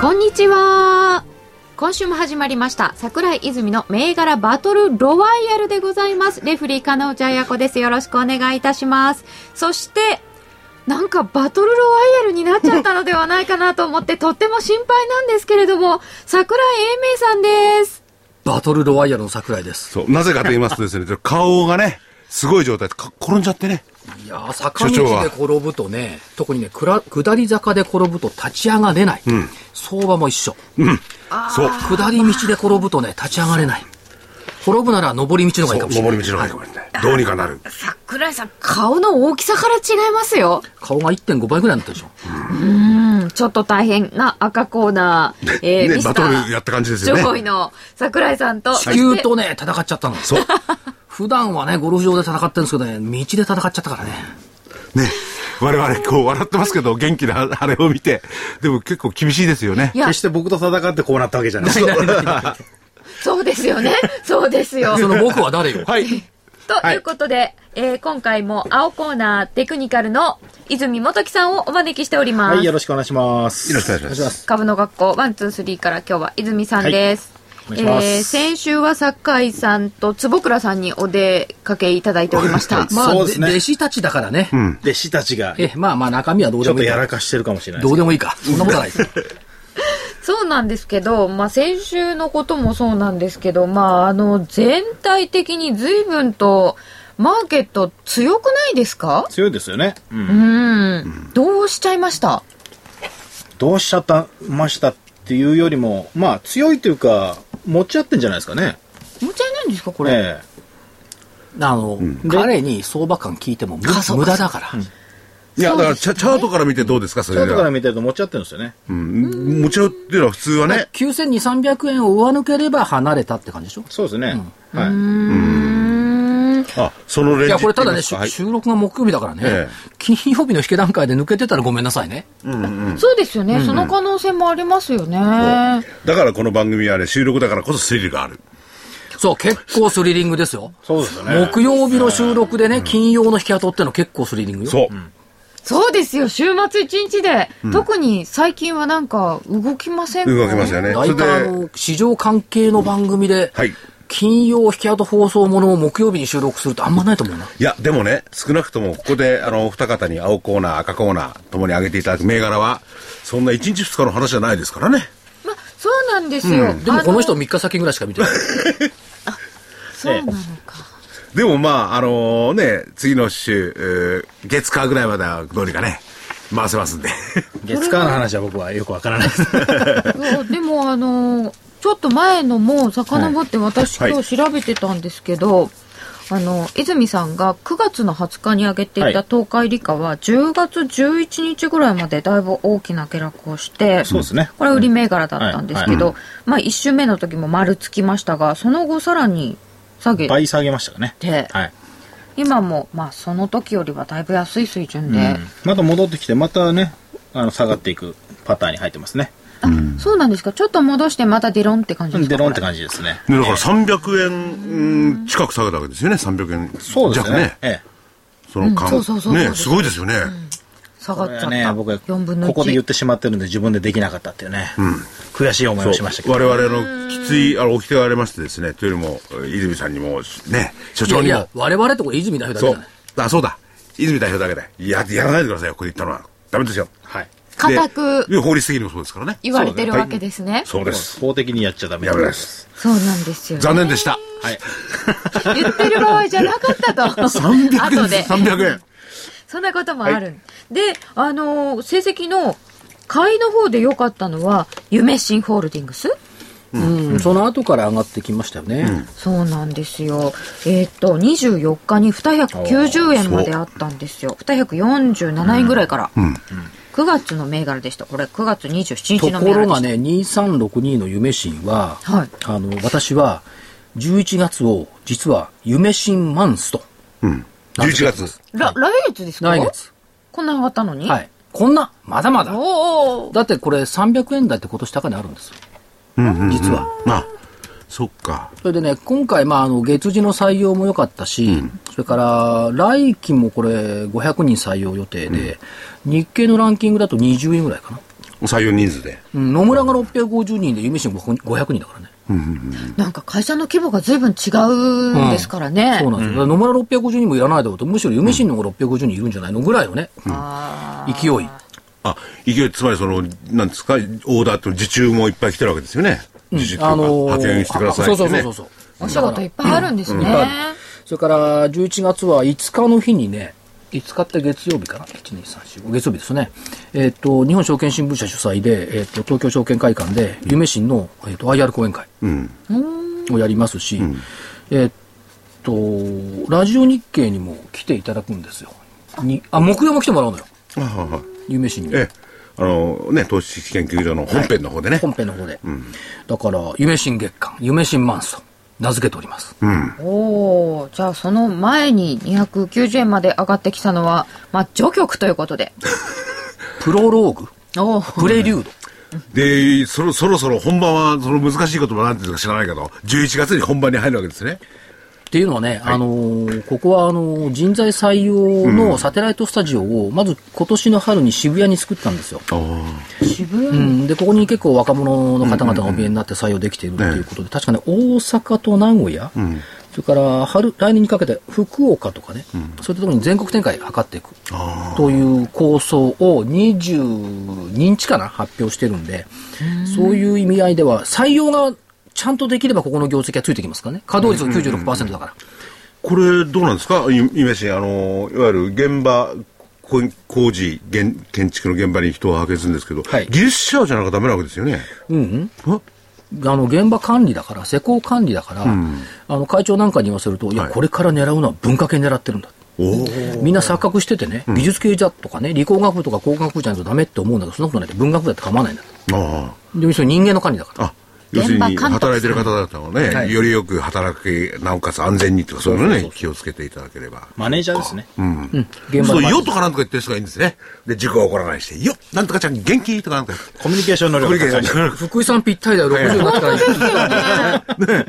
こんにちは。今週も始まりました。桜井泉の銘柄バトルロワイヤルでございます。レフリー金内彩子です。よろしくお願いいたします。そして、なんかバトルロワイヤルになっちゃったのではないかなと思ってとっても心配なんですけれども、桜井英明さんです。バトルロワイヤルの桜井です。そう、なぜかと言いますとですね、顔がね、すごい状態でか転んじゃってね。いやー坂道で転ぶとね、特にね、下り坂で転ぶと立ち上がれない。相場も一緒。そう。下り道で転ぶとね、立ち上がれない。転ぶなら上り道の方がいいかもしれない。登り道の方がいいかもしれない。どうにかなる。桜井さん、顔の大きさから違いますよ。顔が1.5倍ぐらいになったでしょ。うん、ちょっと大変な赤コーナー、えーねバトルやった感じですよね上位の桜井さんと、地球とね、戦っちゃったの。そう。普段はね、ゴルフ場で戦ってるんですけどね、道で戦っちゃったからね。ね。我々こう笑ってますけど、元気なあれを見て、でも結構厳しいですよね。いや決して僕と戦ってこうなったわけじゃない。そうですよね。そうですよ。その僕は誰よ。はい。ということで、えー今回も青コーナーテクニカルの泉元樹さんをお招きしております。はい、よろしくお願いします。よろしくお願いします株の学校ワンツースリーから今日は泉さんです。お願いしますえー先週は酒井さんと坪倉さんにお出かけいただいておりました。まあ、そうですね弟子たちだからね。弟子たちが、え、まあまあ中身はどうちょっとでもいいか。やらかしてるかもしれないどうでもいいか。そんなことはないです。そうなんですけど、まあ、先週のこともそうなんですけど、まあ、あの、全体的に随分と、マーケット強くないですか？強いですよね。うんうん。どうしちゃいました？どうしちゃったましたっていうよりも、まあ強いというか、持ち合ってんじゃないですかね。持ち合いないんですかこれ？えあの、彼に相場感聞いても無無駄だから。いや、だからチャチャートから見てどうですか、そえ。外かられでは。見てると持ち合ってるんですよね。うん。もちろんっていうのは普通はね。9200、300円を上抜ければ離れたって感じでしょ？そうですね。はい。あ、そのレンジいや、これただね、って言い収録が木曜日だからね、え金曜日の引け段階で抜けてたらごめんなさいね。そうですよね、その可能性もありますよね。はいだからこの番組はね、収録だからこそスリルがある。そう、結構スリリングですよ。そうですよね。木曜日の収録でね、金曜の引き跡っての結構スリリングよ。そう。そうですよ、週末一日で、特に最近はなんか動きませんか？動きますよね。あで、の、市場関係の番組で、はい。金曜引き跡放送ものを木曜日に収録するってあんまないと思うな。いや、でもね、少なくともここで、あの、お二方に青コーナー、赤コーナー、ともに挙げていただく銘柄は、そんな1日2日の話じゃないですからね。まあ、そうなんですよ。でもこの人あ3日先ぐらいしか見てない。そうなのか。でもまあ、あのね、次の週、えー月火ぐらいまではどうにかね、回せますんで。月間の話は僕はよくわからないです。でもあのちょっと前のも遡って私はい今日調べてたんですけど、あの泉さんが9月の20日に挙げていはいた東海理科は10月11日ぐらいまでだいぶ大きな下落をしてそうですねこれ売り銘柄だったんですけど、はいまあ1週目の時も丸つきましたがその後さらに下げ倍下げましたかね。てはい。今もまあその時よりはだいぶ安い水準で、また戻ってきて、またね、あの、下がっていくパターンに入ってますね。あそうなんですかちょっと戻してまたデロンって感じですか？デロンって感じですね。ねだから300円うん近く下げたわけですよね、300円そうですね弱ね。。ええ。その間、そうそうそうそうね、すごいですよね。下がっちゃった、ね、僕は4分の1ここで言ってしまってるんで自分でできなかったっていうね、悔しい思いをしましたけど。我々のきつい、あの、おきてがありましてですね、というよりも、泉さんにも、ね、所長にもいやいや、、我々ってこれ泉代表だそうけじゃない。。あ、そうだ。泉代表だけで。や、やらないでくださいよ、ここで言ったのは。ダメですよ。はい。固くで法律的にもそうですからね。言われてるわけですね。そうです。法的にやっちゃダメです。そうなんですよ、ね。残念でした。はい。言ってる場合じゃなかったと。300円後で。300円。そんなこともある。で、あのー成績の買いの方で良かったのは、夢新ホールディングス？うん、その後から上がってきましたよね。そうなんですよ。えーっと、24日に290円まであったんですよ。247円ぐらいから。9 9月の銘柄でした。これ9月27と日のころが銘柄でした。ね、2362の夢新は、はいあの、私は、11月を、実は、夢新マンスと。うん。11月。ら来月ですか？来月。こんな上がったのに？はい。こんな、まだまだ。おーおーだってこれ300円台って今年高値あるんですよ。実は。あ、そっか。それでね、今回、まあ、あの、月次の採用も良かったし、それから、来期もこれ、500人採用予定で、日経のランキングだと20位ぐらいかな。採用人数で。うん野村が650人で、夢新500人だからね。なんか会社の規模が随分違うんですからね。そうなんですよ。野村650人もいらないだろうと、むしろ夢新の方が650人いるんじゃないの？ぐらいのね、勢い。あ、勢い、つまりその、なんですか、オーダーって受注もいっぱい来てるわけですよね。受注っていうか、あのー派遣してくださいあってね。そうそうそうそう。お仕事いっぱいあるんですね。いっぱいあるそれから、11月は5日の日にね、5日って月曜日かな ?1、2、3、4、5月曜日ですね。えっ、と、日本証券新聞社主催で、えっ、と、東京証券会館で、夢新の、えっ、と、IR 講演会うん。をやりますし、えっ、と、ラジオ日経にも来ていただくんですよ。にあ、木曜も来てもらうのよ。あはは夢新に。ええ、あの、ね、投資研究所の本編の方でね。本編の方で。だから、夢新月間、夢新マンスと名付けております。おおじゃあその前に290円まで上がってきたのは、まあ、序曲ということで。プロローグ、おープレリュード？で、そろそろそろ本番は、その難しい言葉なんていうか知らないけど、11月に本番に入るわけですね。っていうのはね、あのーここはあのー人材採用のサテライトスタジオを、まず今年の春に渋谷に作ったんですよ。渋い。うん、で、ここに結構若者の方々がお見えになって採用できているということで、確かね、大阪と名古屋、それから春、来年にかけて福岡とかね、そういったところに全国展開図っていくという構想を22日かな、発表してるんで、そういう意味合いでは、採用がちゃんとできればここの業績がついてきますからね。稼働率が96%だから。これ、どうなんですか？イイメージ、あの、いわゆる現場、こ工事、現建築の現場に人を派遣するんですけど、はい技術者じゃなきゃダメなわけですよね。うんああの、現場管理だから、施工管理だから、あの、会長なんかに言わせると、いや、はいこれから狙うのは文化系狙ってるんだ。おみんな錯覚しててね、美術系じゃとかね、理工学部とか工学部じゃないとダメって思うんだけど、そんなことないって文学部だって構わないんだ。あでも、それ人間の管理だから。要するに、働いてる方々をね、はいよりよく働き、なおかつ安全にとか、そういうのね、気をつけていただければ。マネージャーですね。うん。そうすると、現場の管理よとかなんとか言ってる人がいいんですね。で、事故が起こらないして、よなんとかちゃん元気とかなんとか。コミュニケーション能力が福井さんぴったりだよ、60になったら。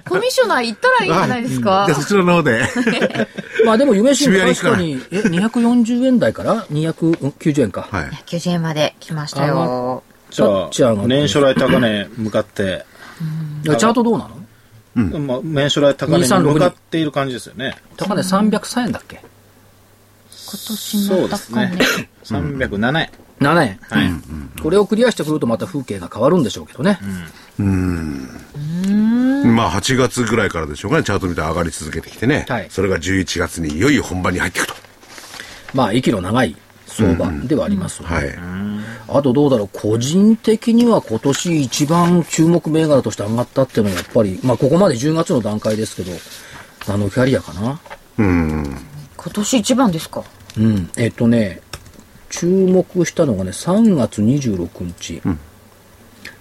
コミッショナー行ったらいいんじゃないですか？で、。そちらの方で。まあでも、夢新渋谷に行かない確かに、え、240円台から？290円か。はい。90円まで来ましたよ。じゃあ、て年初来高値向かって、チャートどうなの？まあ、年初来高値に向かっている感じですよね。高値303円だっけ？今年のそうです高値ね。。307円。?7 円。はい。これをクリアしてくるとまた風景が変わるんでしょうけどね。まあ、8月ぐらいからでしょうかね、チャート見て上がり続けてきてね。はいそれが11月にいよいよ本番に入っていくと。まあ、息の長い相場ではありますよねはい。あとどうだろう、個人的には今年一番注目銘柄として上がったっていうのはやっぱり、まあここまで10月の段階ですけど、あのキャリアかな。うん。今年一番ですか？うん。えっとね、注目したのがね、3月26日。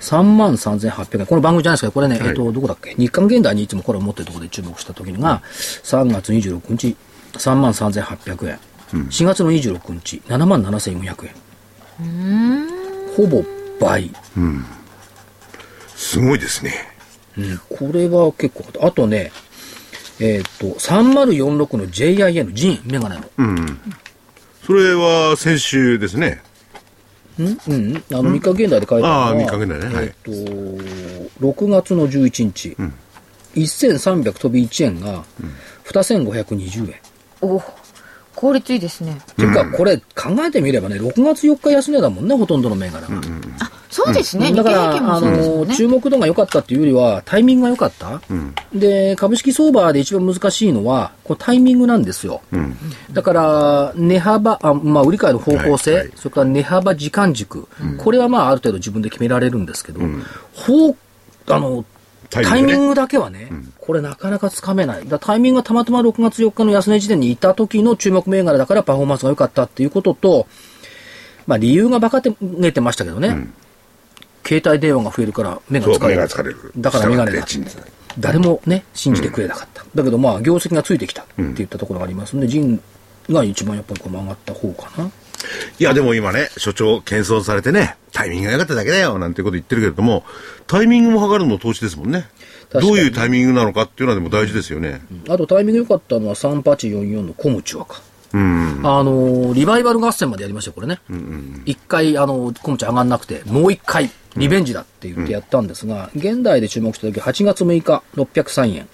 3万3800円。この番組じゃないですか。これね、えっと、どこだっけ？日韓現代にいつもこれを持ってるところで注目した時にが、3月26日、3万3800円。4月の26日、7万7400円。ほぼ倍。すごいですね。うん、これは結構。あとね、えっ、と、3046の JIN、ジン、メガネの。それは先週ですね。うん、うん、あの、3日現代で書いてあるのは、ああ三日現代ね。はい。えっ、と、6月の11日、1300飛び1円が、2520円。お効率いいですね。っていうか、これ考えてみればね、6月4日安値だもんね、ほとんどの銘柄が。そうですね。日経だから、平均もあの。注目度が良かったっていうよりは、タイミングが良かった。で、株式相場で一番難しいのは、こうタイミングなんですよ。だから、値幅、あまあ、売り買いの方向性、それから値幅時間軸、これはまあ、ある程度自分で決められるんですけど、方、あの、タイミングねタイミングだけはね、これなかなかつかめない。だタイミングがたまたま6月4日の安値時点にいた時の注目銘柄だからパフォーマンスが良かったっていうことと、まあ理由が馬鹿げてましたけどね、携帯電話が増えるから目が疲れる。れる。だからメガネだ従って誰もね、信じてくれなかった。だけどまあ業績がついてきたって言ったところがありますんで、ジンが一番やっぱりこう曲がった方かな。いや、でも今ね、所長、謙遜されてね、タイミングが良かっただけだよ、なんてこと言ってるけれども、タイミングも測るのも投資ですもんね。どういうタイミングなのかっていうのはでも大事ですよね。あとタイミング良かったのは3844のコムチュアか。うん。あのーリバイバル合戦までやりましたよ、これね。一、回、あの、コムチュア上がんなくて、もう一回、リベンジだって言ってやったんですが、現代で注目した時、8月6日、603円。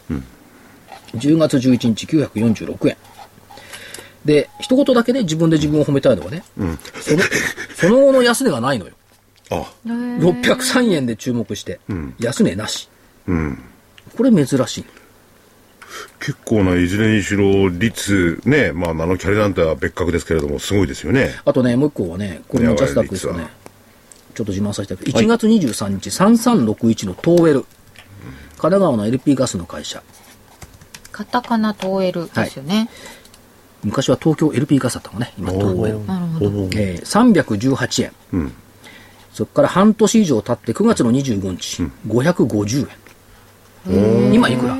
10月11日、946円。で、一言だけね、自分で自分を褒めたいのはね、その、その後の安値がないのよ。あ、603円で注目して、安値なし。うん。これ珍しい。結構ないずれにしろ、率、ね、まあ、ナノキャリなんては別格ですけれども、すごいですよね。あとね、もう一個はね、これもジャスダックですよね。ちょっと自慢させてください。1月23日、3361のトーエル。神奈川の LP ガスの会社。カタカナトーエルですよね。昔は東京 LP ガスだったのね、今トーエル。なるほど。えー、318円。うん。そこから半年以上経って9月の25日、550円。今いくら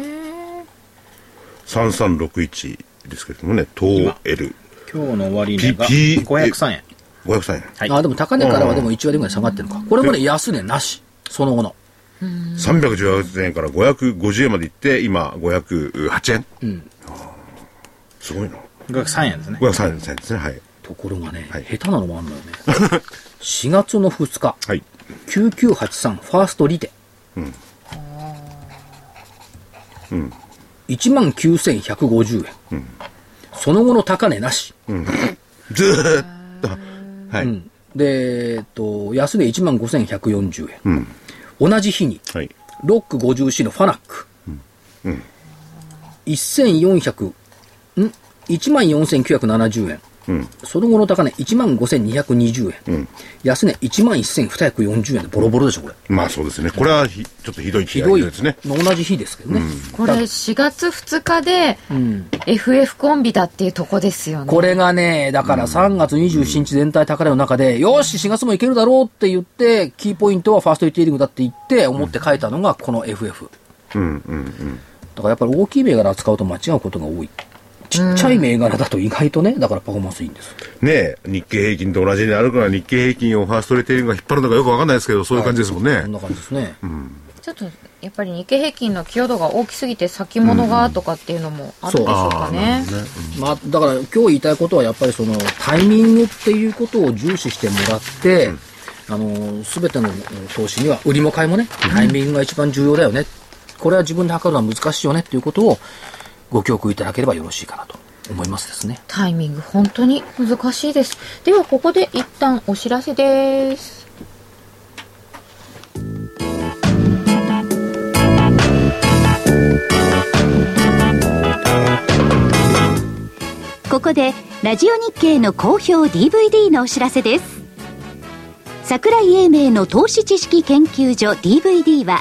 ？3361ですけれどもね、トーエル。今日の終値が P- 503円。503円。はいあ、でも高値からはでも1割ぐらい下がってるのか。これもね、安値なし。その後の。318円から550円までいって、今、508円。うん。すごいな。503円ですね。503円ですね、はい。ところがね、はい下手なのもあんのよね。4月の2日、はい。9983ファーストリテ。うん。うん。1万9150円。その後の高値なし。ずーっと、はい。で、えっと、安値1万5140円。同じ日に、はい。ロック 50C のファナック。1400、ん ?1 万4970円。その後の高値1万5220円。安値1万1240円でボロボロでしょ、これ。まあそうですね。これはひちょっとひどいひどいですね。同じ日ですけどね。これ4月2日で FF コンビだっていうとこですよね。これがね、だから3月27日全体高値の中で、よし、4月もいけるだろうって言って、キーポイントはファーストリテイリングだって言って、思って書いたのがこの FF。うんうんうん。だからやっぱり大きい銘柄扱うと間違うことが多い。ちっちゃい銘柄だと意外とね、だからパフォーマンスいいんです。ねえ、日経平均と同じにあるから日経平均をファーストレテイリングが引っ張るのかよくわかんないですけど、そういう感じですもんね。こんな感じですね。ちょっとやっぱり日経平均の寄与度が大きすぎて先物がとかっていうのもあるでしょうかね。まあ、だから今日言いたいことはやっぱりそのタイミングっていうことを重視してもらって、あの、すべての投資には、売りも買いもね、タイミングが一番重要だよね。これは自分で測るのは難しいよねっていうことをご教訓いただければよろしいかなと思いますですね。タイミング本当に難しいです。ではここで一旦お知らせです。ここでラジオ日経の好評 DVD のお知らせです桜井英明の投資知識研究所 DVD は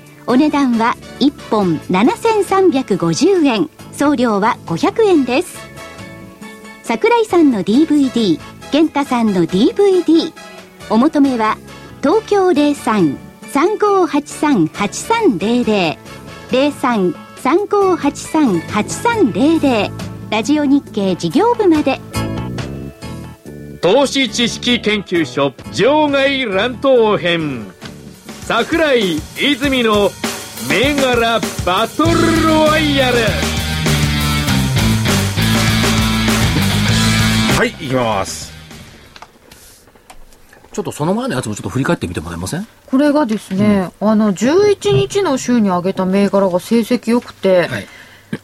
お値段は1本7350円。送料は500円です。桜井さんの DVD 源太さんの DVD お求めは東京03-3583-8300 03-3583-8300ラジオ日経事業部まで。投資知識研究所場外乱闘編。桜井泉の銘柄バトルロワイヤル。はい行きます。ちょっとその前のやつもちょっと振り返ってみてもらえません？これがですね、あの11日の週に上げた銘柄が成績良くて、はい。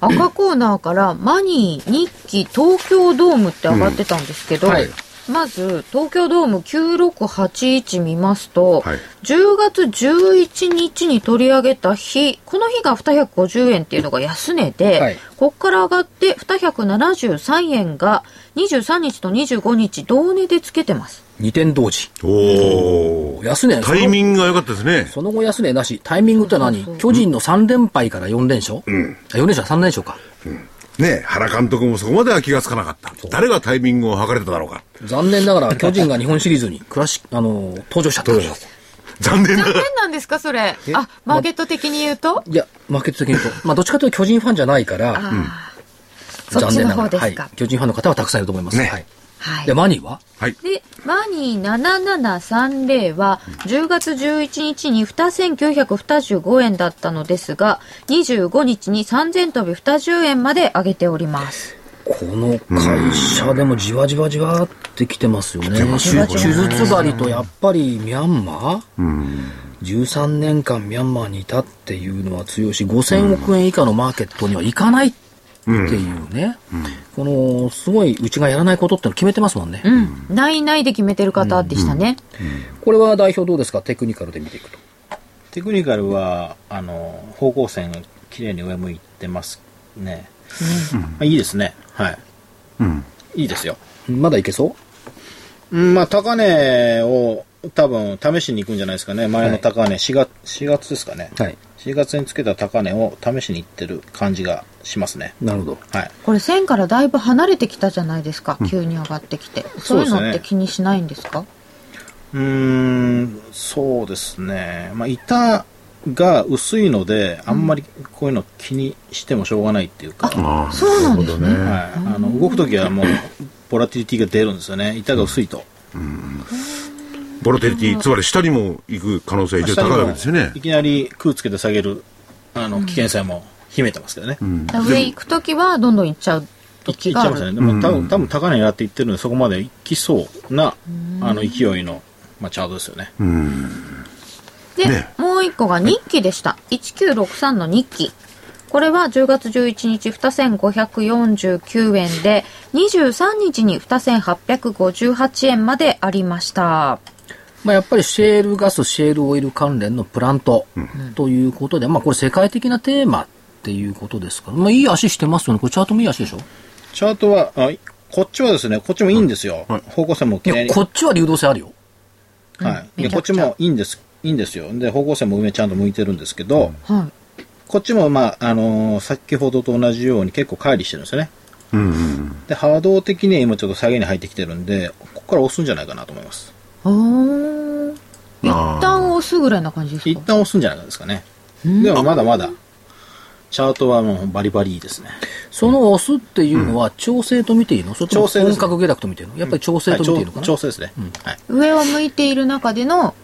赤コーナーからマニー、日記、東京ドームって上がってたんですけど、うんはいまず東京ドーム9681見ますと、はい。10月11日に取り上げた日、この日が250円っていうのが安値で、はい。ここから上がって273円が23日と25日同値でつけてます。2点同時。おお安値。タイミングが良かったですね。その後安値なし。タイミングって何？巨人の3連敗から4連勝、あ4連勝3連勝かね原監督もそこまでは気がつかなかった。誰がタイミングを測れただろうか。残念ながら 巨人が日本シリーズにクラシあの登場しちゃった。残念ながら。残念なんですか、それ？あ、マーケット的に言うと、いやマーケット的に言うと。まあどっちかというと巨人ファンじゃないから残念ながらですか。はい、巨人ファンの方はたくさんいると思います、ね。はい、はい。でマニーは？はい。で、マニー7730は、10月11日に2925円だったのですが、25日に3000飛び20円まで上げております。この会社でもじわじわじわってきてますよね。手術針とやっぱりミャンマー、13年間ミャンマーにいたっていうのは強いし、5000億円以下のマーケットには行かないっていうね、このすごいうちがやらないことっての決めてますもんね。うん。ないないで決めてる方でしたね。これは代表どうですか？テクニカルで見ていくと。テクニカルは、あの、方向線が綺麗に上向いてますね。まあ、いいですね。はい。うんいいですよ。まだいけそう？うんまあ、高値を多分試しに行くんじゃないですかね。前の高値、4月、4月ですかね。はい。4月につけた高値を試しに行ってる感じがしますね。なるほど。はい。これ1000からだいぶ離れてきたじゃないですか。急に上がってきて。そういうそうですねのって気にしないんですか？うーん、そうですね。まあ、板が薄いので、あんまりこういうの気にしてもしょうがないっていうか、ああそうなんですね。はい。あの、動くときはもう、ボラティリティが出るんですよね。板が薄いと。ボロテリティつまり下にも行く可能性が非常に高いわけですよねいきなり空つけて下げる、あの、危険性も秘めてますけどね。上行くときはどんどん行っちゃういっ。ちゃいますね。でも多分、多分高値狙っていってるので、そこまで行きそうな、あの、勢いの、まあ、チャートですよね。で、ねもう一個が日記でした。1963の日記。これは10月11日2549円で、23日に2858円までありました。まあ、やっぱりシェールガス、シェールオイル関連のプラントということで、まあ、これ世界的なテーマっていうことですから、まあ、いい足してますよね。これチャートもいい足でしょ？チャートは、あこっちはですね、こっちもいいんですよ。方向線もいや、綺麗に。こっちは流動性あるよ。はい。で、こっちもいいんです。いいんですよ。で、方向線も上ちゃんと向いてるんですけど、はい。こっちも、まあ、あのー先ほどと同じように結構乖離してるんですよね。で、波動的には今ちょっと下げに入ってきてるんで、ここから押すんじゃないかなと思います。おー。一旦押すぐらいな感じですか？一旦押すんじゃないですかね。でもまだまだ、チャートはもうバリバリいいですね。その押すっていうのは調整と見ていいの？それとも本格下落と見ているの？やっぱり調整と見ていいのかな、はい調調整ですね。はい。上を向いている中での、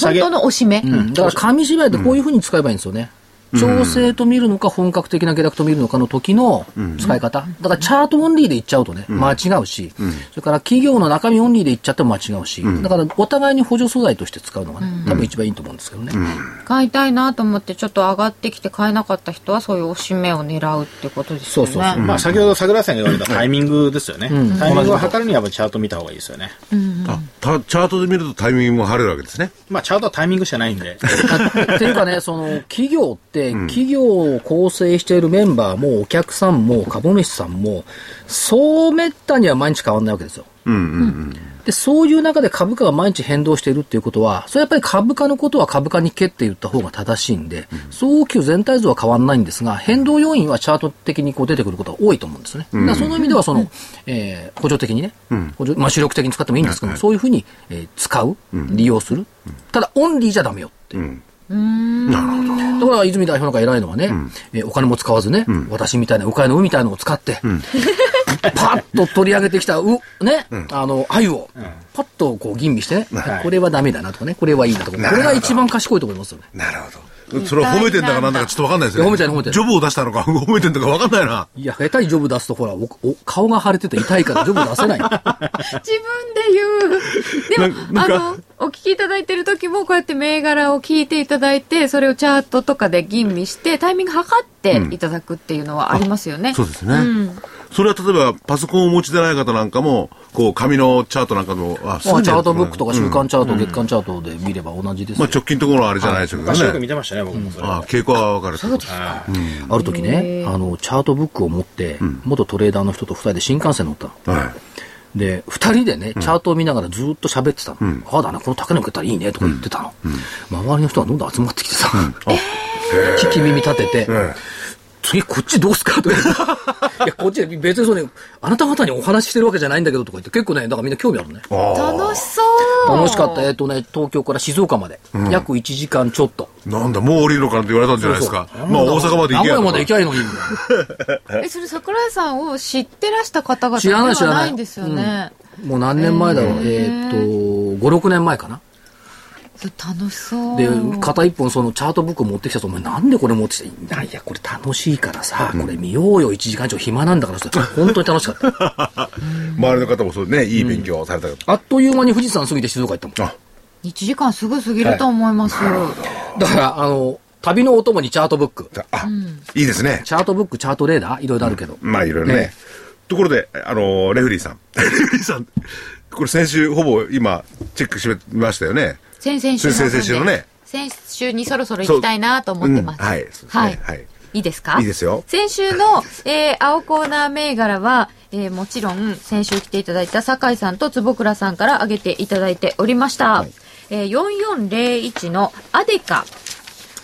本当の押し目。うん、だから紙芝居ってこういうふうに使えばいいんですよね。調整と見るのか本格的な下落と見るのかの時の使い方。だからチャートオンリーでいっちゃうとね、間違うし、それから企業の中身オンリーでいっちゃっても間違うし、だからお互いに補助素材として使うのがね、多分一番いいと思うんですけどね。買いたいなと思ってちょっと上がってきて買えなかった人はそういう押し目を狙うってことですよね。そうそうそう。まあ、先ほど桜井さんが言われたタイミングですよね。タイミングを測るにはやっぱチャート見た方がいいですよね。あたチャートで見るとタイミングも晴れるわけですね。まあ、チャートはタイミングしかないんで。っていうかね、その企業って、企業を構成しているメンバーもお客さんも株主さんも、そうめったには毎日変わらないわけですよ。で、そういう中で株価が毎日変動しているっていうことは、それやっぱり株価のことは株価にけって言った方が正しいんで、総大きく全体像は変わらないんですが、変動要因はチャート的にこう出てくることが多いと思うんですね。だからその意味では、その、えー補助的にね、補助まあ主力的に使ってもいいんですけども、そういうふうに、えー使う、利用する。ただ、オンリーじゃダメよっていう。だから泉代表なんか偉いのはね、えーお金も使わずね、私みたいな鵜飼の鵜みたいなのを使って、パッと取り上げてきた、う、ね、あの、鮎を、パッとこう吟味してね、はい。これはダメだなとかね、これはいいなとか、これが一番賢いと思いますよね。なるほど。それは褒めてんだかなんだかちょっとわかんないですね。褒めてない褒めてないジョブを出したのか褒めてんだかわかんないな。いや、下手にジョブ出すと、ほら、おお顔が腫れてて痛いからジョブ出せない。自分で言う。でも、あの、お聞きいただいてる時も、こうやって銘柄を聞いていただいて、それをチャートとかで吟味して、タイミング測っていただくっていうのはありますよね。そうですね。それは例えばパソコンをお持ちでない方なんかも、こう、紙のチャートなんかの、あ、まあ、チャートブックとか週うん間チャート、月間チャートで見れば同じですよまあ直近のところはあれじゃないですけど昔よく見ね。てましたね、僕もそれ。は。あ傾向はわかる。そうですはある時ね、あの、チャートブックを持って、元トレーダーの人と二人で新幹線乗ったの。はい。で、二人でね、チャートを見ながらずっと喋ってたの。ああだね、この高値受けたらいいね、とか言ってたの。周りの人がどんどん集まってきてさ、聞き耳立てて、え次こっちどうすか？とか言いや、こっちで別にそれ、あなた方にお話ししてるわけじゃないんだけどとか言って、結構ね、だからみんな興味あるね。楽しそう。楽しかった。えっとね、東京から静岡まで、約1時間ちょっと。なんだ、もう降りるのかなって言われたんじゃないですか。そうそうまあ大阪まで行け名古屋まで行きゃいいのに。え、それ桜井さんを知ってらした方々知らないで知らないはないんですよね。もう何年前だろう。えーっと、5、6年前かな。楽しそう。で、片一本そのチャートブック持ってきたと、お前なんでこれ持ってきた？いや、これ楽しいからさ、これ見ようよ、1時間以上暇なんだからさ、本当に楽しかった。周りの方もそうね、いい勉強をされた方。あっという間に富士山過ぎて静岡行ったもん。あ、1時間すぐ過ぎると思います。だから、あの、旅のお供にチャートブック。あ、いいですね。チャートブック、チャートレーダーいろいろあるけど。まあいろいろねね。ところで、あの、レフリーさん。レフリーさん。これ先週ほぼ今チェックしてみましたよね。先々週先々週のね。先週にそろそろ行きたいなと思ってます。そううんはいそうですね。はい。い。いですか？いいですよ。先週の、えー青コーナー銘柄は、えーもちろん先週来ていただいた酒井さんと坪倉さんから挙げていただいておりました。えー4401のアデカ、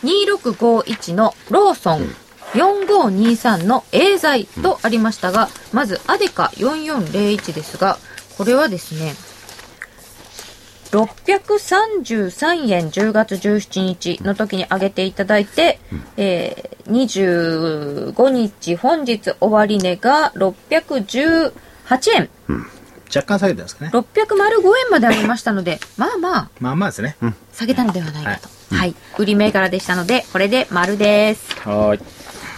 2651のローソン、4523のエーザイとありましたが、まずアデカ4401ですが、これはですね、633円10月17日の時に上げていただいて、えー、25日本日終値が618円。若干下げてるんですかね。605円まで上げましたので まあまあまあまあですね。下げたのではないかと、はい。売り銘柄でしたのでこれで丸です。はーい。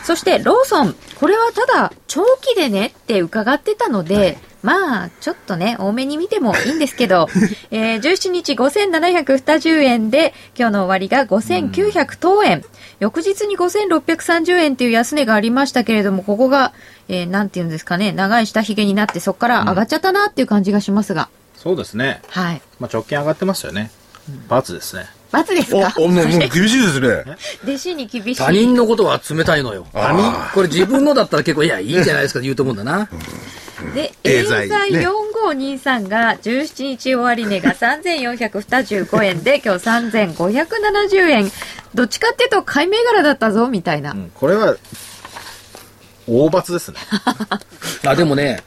そしてローソン、これはただ長期でねって伺ってたので、まあちょっとね、多めに見てもいいんですけど、えー17日5720円で、今日の終わりが5900等円。翌日に5630円っていう安値がありましたけれども、ここが、えーなんていうんですかね、長い下髭になってそこから上がっちゃったなっていう感じがしますが、そうですね。はい。まあ直近上がってますよね。×ですね。罰ですか？お、おもう、もう厳しいですね。弟子に厳しい。他人のことは冷たいのよ。他人これ自分のだったら結構、いや、いいじゃないですかって言うと思うんだな。で、エーザイザイね4523が17日終値が3425円で、今日3570円。どっちかっていうと買い銘柄だったぞ、みたいな。うん、これは、大罰ですね。あ、でもね、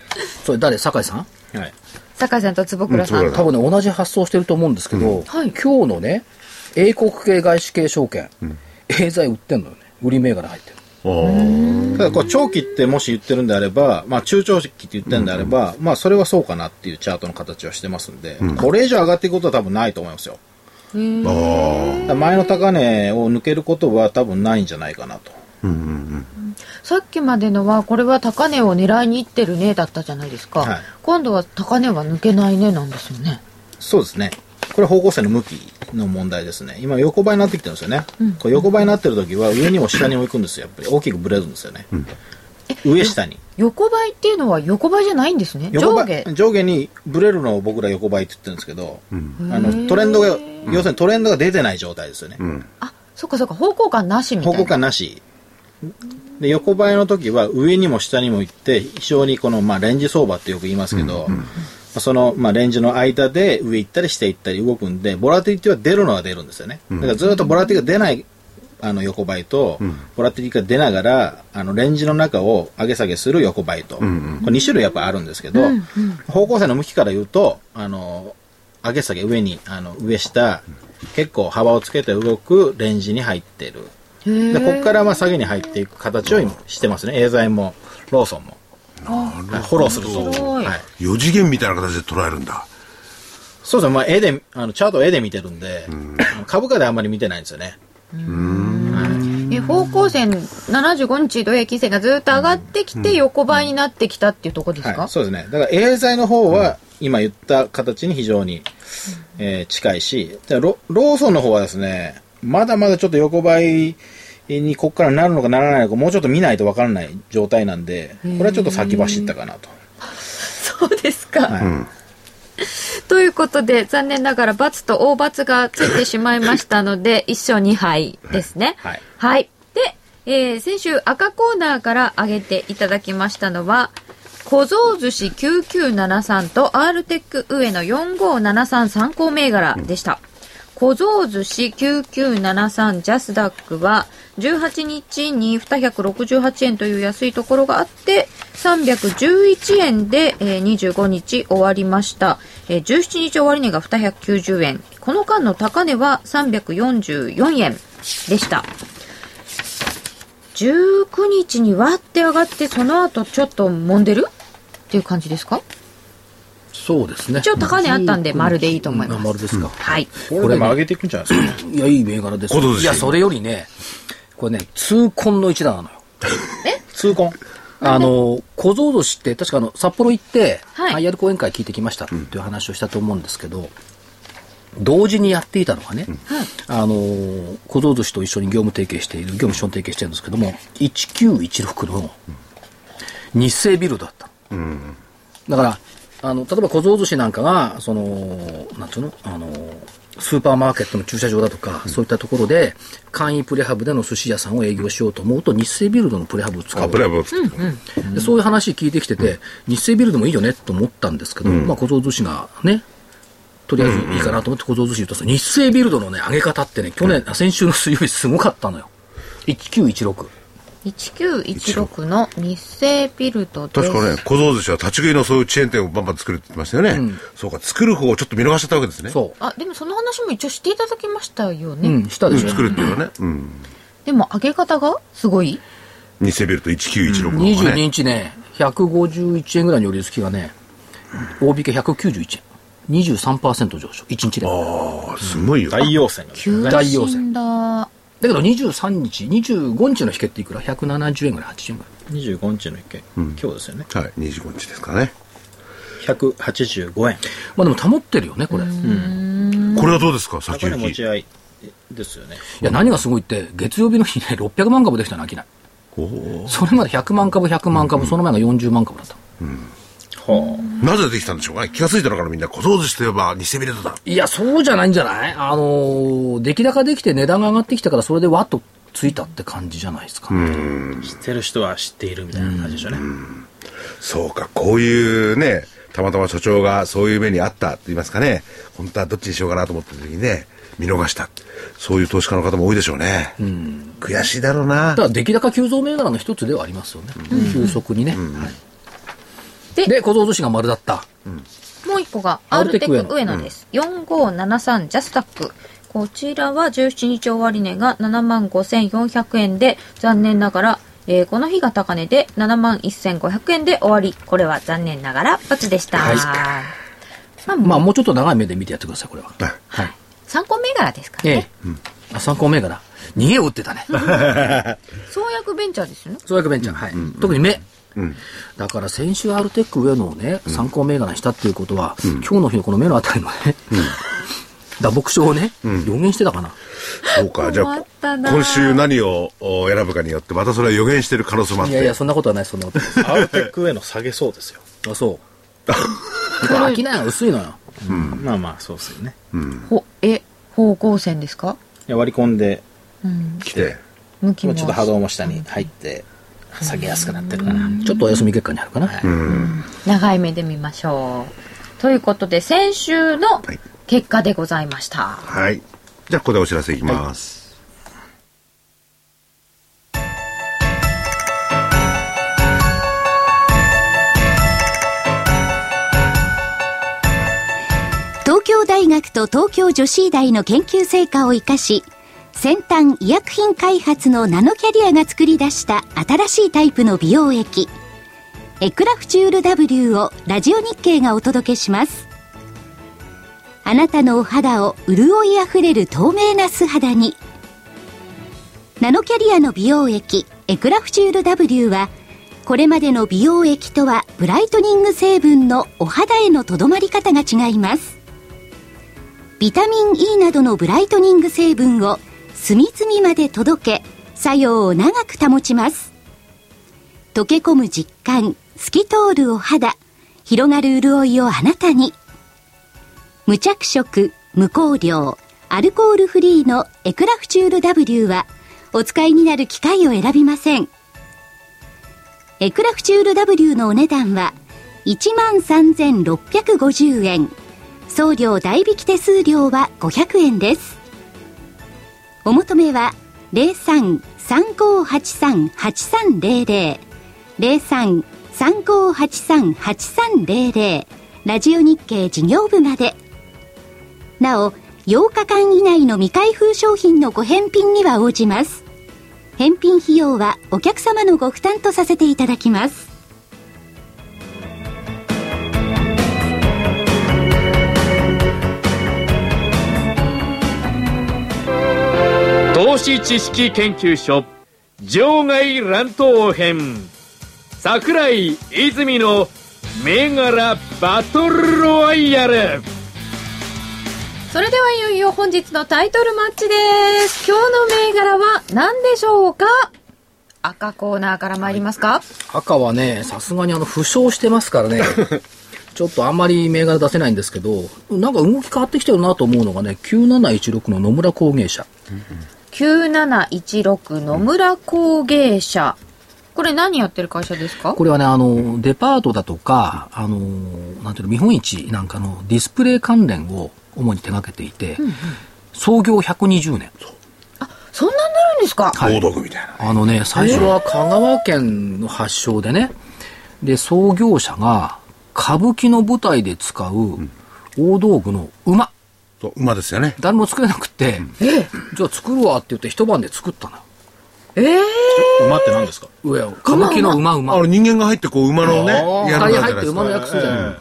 それ誰？酒井さん？はい。酒井さんと坪倉さん。多分ね、同じ発想してると思うんですけど、はい今日のね、英国系外資系証券、エーザイ売ってんのよね。売り銘柄入ってる。ただ、こう、長期ってもし言ってるんであれば、まあ、中長期って言ってるんであれば、まあ、それはそうかなっていうチャートの形はしてますんで、これ以上上がっていくことは多分ないと思いますよ。前の高値を抜けることは多分ないんじゃないかなと。さっきまでのは、これは高値を狙いに行ってるね、だったじゃないですか。はい今度は高値は抜けないね、なんですよね。そうですね。これ方向性の向きの問題ですね。今横ばいになってきてるんですよね。これ横ばいになってる時は上にも下にも行くんですよ。やっぱり大きくブレるんですよね。上下に。横ばいっていうのは横ばいじゃないんですね。上下。上下にブレるのを僕ら横ばいって言ってるんですけど、あのトレンドが、要するにトレンドが出てない状態ですよね。あ、そっかそっか、方向感なしみたいな。方向感なし。で、横ばいの時は上にも下にも行って、非常にこの、まあ、レンジ相場ってよく言いますけど、まあその、まあ、レンジの間で上行ったり下行ったり動くんで、ボラティリティは出るのは出るんですよね。だからずっとボラティリティが出ない、あの、横ばいと、ボラティリティが出ながら、あの、レンジの中を上げ下げする横ばいと、これ2種類やっぱあるんですけど、方向性の向きから言うと、あの、上げ下げ上に、あの、上下、結構幅をつけて動くレンジに入ってる。で、ここからまあ下げに入っていく形を今してますね。エーザイも、ローソンも。フォローすると。ごいはい。4次元みたいな形で捉えるんだ。そうですね。まあ、絵で、あの、チャートを絵で見てるんで、株価であんまり見てないんですよね。え方向線75日土平均線がずっと上がってきて横ばいになってきたっていうところですか、はい。そうですね。だから、エーザイの方は、今言った形に非常に、えー近いし、じゃあロローソンの方はですね、まだまだちょっと横ばいにここからなるのかならないのか、もうちょっと見ないとわからない状態なんで、これはちょっと先走ったかなと。そうですか、はい。ということで残念ながら×と大×がついてしまいましたので 1勝2敗ですね。はい。はい。で、えー先週赤コーナーから挙げていただきましたのは小僧寿司9973と r テック上の4573参考銘柄でした。小僧寿司9973ジャスダックは18日に268円という安いところがあって311円で、えー25日終わりました、えー17日終わり値が290円この間の高値は344円でした19日にわって上がってその後ちょっと揉んでる？っていう感じですか？そうですね。一応高値あったんで丸でいいと思いますうん丸ですか。はいこれでも上げていくんじゃないですかね。いや、いい銘柄です。いや、それよりね、これね、痛恨の一打なのよ。痛恨。あの、小僧寿司って、確かあの、札幌行って、はい。IR 講演会聞いてきましたっていう話をしたと思うんですけど、同時にやっていたのがね、あの、小僧寿司と一緒に業務提携している、業務資本提携してるんですけども、1916の日清ビルドだった。だから、あの、例えば小僧寿司なんかが、その、なんつうの？あの、スーパーマーケットの駐車場だとか、そういったところで、簡易プレハブでの寿司屋さんを営業しようと思うと、日清ビルドのプレハブを使う。あ、ブラボー。でそういう話聞いてきてて、日清ビルドもいいよねと思ったんですけど、まあ小僧寿司がね、とりあえずいいかなと思って小僧寿司言うとさ、日清ビルドのね、上げ方ってね、去年、先週の水曜日すごかったのよ。1916。1916の日清ビルドです確かね、小僧寿司は立ち食いのそういうチェーン店をバンバン作るって言ってましたよね。そうか、作る方をちょっと見逃しちゃったわけですね。そあでもその話も一応していただきましたよう。ね、うん、したでしょ。作るっていうのはね。うん。でも上げ方がすごい？日清ビルト1916の方22がね。日ね、151円ぐらいの寄り付きがね、大引け191円。23%上昇。1日で。ああ、すごいよ。大陽線ね。大陽線だだけど23日、25日の引けっていくら ?170 円ぐらい、80円ぐらい。25日の一件、今日ですよね。はい、25日ですかね。185円。まあでも保ってるよね、これ。いこれはどうですか、先行き。ち合いですよね。や、何がすごいって、月曜日の日ね、600万株できたの、商い。それまで100万株、100万株、その前が40万株だった。はなぜできたんでしょうか？ね。気がついたのかな、みんな。小僧寿司といえば日清ビルトだ。いや、そうじゃないんじゃない？あのー、出来高できて値段が上がってきたから、それでわっとついたって感じじゃないですか。あ。知ってる人は知っているみたいな感じでしょうね。そうか、こういうね、たまたま所長がそういう目にあったと言いますかね、本当はどっちにしようかなと思った時にね、見逃した。そういう投資家の方も多いでしょうね。悔しいだろうなた。だ、出来高急増銘柄の一つではありますよね。急速にね。はいでで、小僧寿司が丸だった。もう一個がアルテック上野です、4573ジャスタックこちらは17日終値が7万5400円で残念ながら、えーこの日が高値で7万1500円で終わりこれは残念ながら×でした、はいまあ、まあ、もうちょっと長い目で見てやってください、これは。はいはい。参考銘柄ですからえね、え。あ、参考銘柄。逃げを打ってたね。創薬ベンチャーですよね創薬ベンチャー。はい。特に目。だから先週アルテック上野をね、参考銘柄にしたっていうことは、今日の日のこの目のあたりのね、打撲症をね、予言してたかな。そうか、じゃあ今週何をお選ぶかによって、またそれは予言してる可能性もあって。いやいや、そんなことはない、そんなことはアウテックへの下げそうですよ。あ、そう。これ、商いが薄いのよ。まあまあ、そうですよね。ほえ方向線ですか？いや割り込んで、来て。向きも。ちょっと波動も下に入って、下げやすくなってるかな。ちょっとお休み結果にあるかな。長い目で見ましょうということで先週のはい結果でございました、はい。じゃあ、ここでお知らせいきます。東京大学と東京女子医大の研究成果を生かし先端医薬品開発のナノキャリアが作り出した新しいタイプの美容液エクラフチュール W をラジオ日経がお届けします。あなたのお肌を潤いあふれる透明な素肌に。ナノキャリアの美容液エクラフチュール W はこれまでの美容液とはブライトニング成分のお肌へのとどまり方が違います。ビタミン E などのブライトニング成分を隅々まで届け、作用を長く保ちます。溶け込む実感、透き通るお肌、広がる潤いをあなたに。無着色、無香料、アルコールフリーのエクラフチュール W は、お使いになる機械を選びません。エクラフチュール W のお値段は13,650円。送料代引き手数料は500円です。お求めは03-3583-8300 03-3583-8300ラジオ日経事業部まで。なお、8日間以内の未開封商品のご返品には応じます。返品費用はお客様のご負担とさせていただきます投資知識研究所場外乱闘編桜井泉の銘柄バトルロワイヤルそれではいよいよ本日のタイトルマッチです。今日の銘柄は何でしょうか？赤コーナーから参りますか？赤はね、さすがにあの、負傷してますからね。ちょっとあんまり銘柄出せないんですけど、なんか動き変わってきてるなと思うのがね、9716の野村工芸社。9716野村工芸社。これ何やってる会社ですか？これはね、あの、デパートだとか、あの、なんていうの、見本市なんかのディスプレイ関連を主に手がけていて、うんうん、創業120年。あ、そんなになるんですか？はい、大道具みたいな。あのね、最初は香川県の発祥でね、で、創業者が歌舞伎の舞台で使う大道具の馬。そう、馬ですよね。誰も作れなくて、うん、じゃあ作るわって言って一晩で作ったのよ。ええー、馬って何ですか？上歌舞伎の馬馬。あ人間が入ってこう馬のね、やる入って馬の役するじゃない。